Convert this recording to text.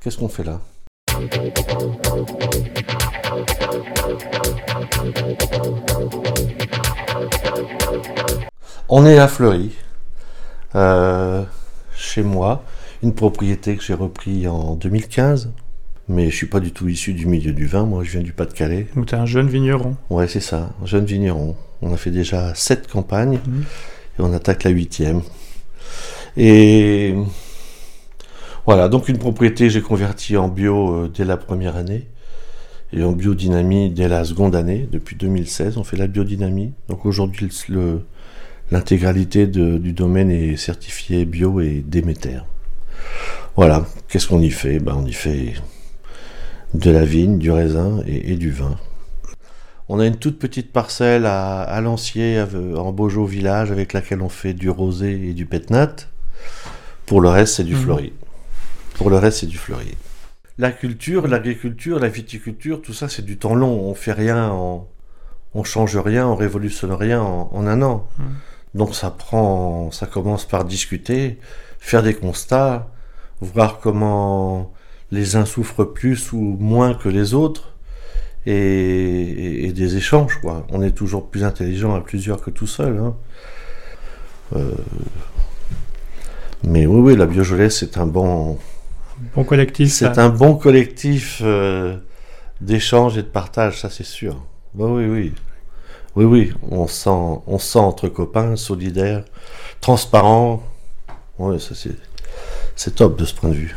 Qu'est-ce qu'on fait là? On est à Fleury, euh, chez moi, une propriété que j'ai repris en 2015. Mais je suis pas du tout issu du milieu du vin, moi je viens du Pas-de-Calais. Donc tu es un jeune vigneron. Ouais, c'est ça, un jeune vigneron. On a fait déjà sept campagnes Mhm. et on attaque la huitième. Et voilà, donc une propriété que j'ai convertie en bio euh, dès la première année et en biodynamie dès la seconde année. Depuis 2016, on fait la biodynamie. Donc aujourd'hui, l'intégralité du domaine est certifiée bio et Déméter. Voilà, qu'est-ce qu'on y fait? Ben, On y fait de la vigne, du raisin et, et du vin. On a une toute petite parcelle à, à Lancier, en Beaujolais village, avec laquelle on fait du rosé et du pétnat. Pour le reste, c'est du Mhm. fleuri. Pour le reste, c'est du fleuri. La culture, l'agriculture, la viticulture, tout ça, c'est du temps long. On fait rien, en- on change rien, on révolutionne rien en, en un an. Mhm. Donc ça prend, ça commence par discuter, faire des constats, voir comment les uns souffrent plus ou moins que les autres, et, et- et des échanges. Quoi. On est toujours plus intelligent à plusieurs que tout seul. hein. Euh, mais oui, oui, la Biojolais, c'est un bon, Bon collectif. c'est un bon collectif euh, d'échange et de partage, ça c'est sûr. Bah oui, oui. Oui, oui, on sent, on sent entre copains, solidaires, transparents. Ouais, ça c'est top de ce point de vue.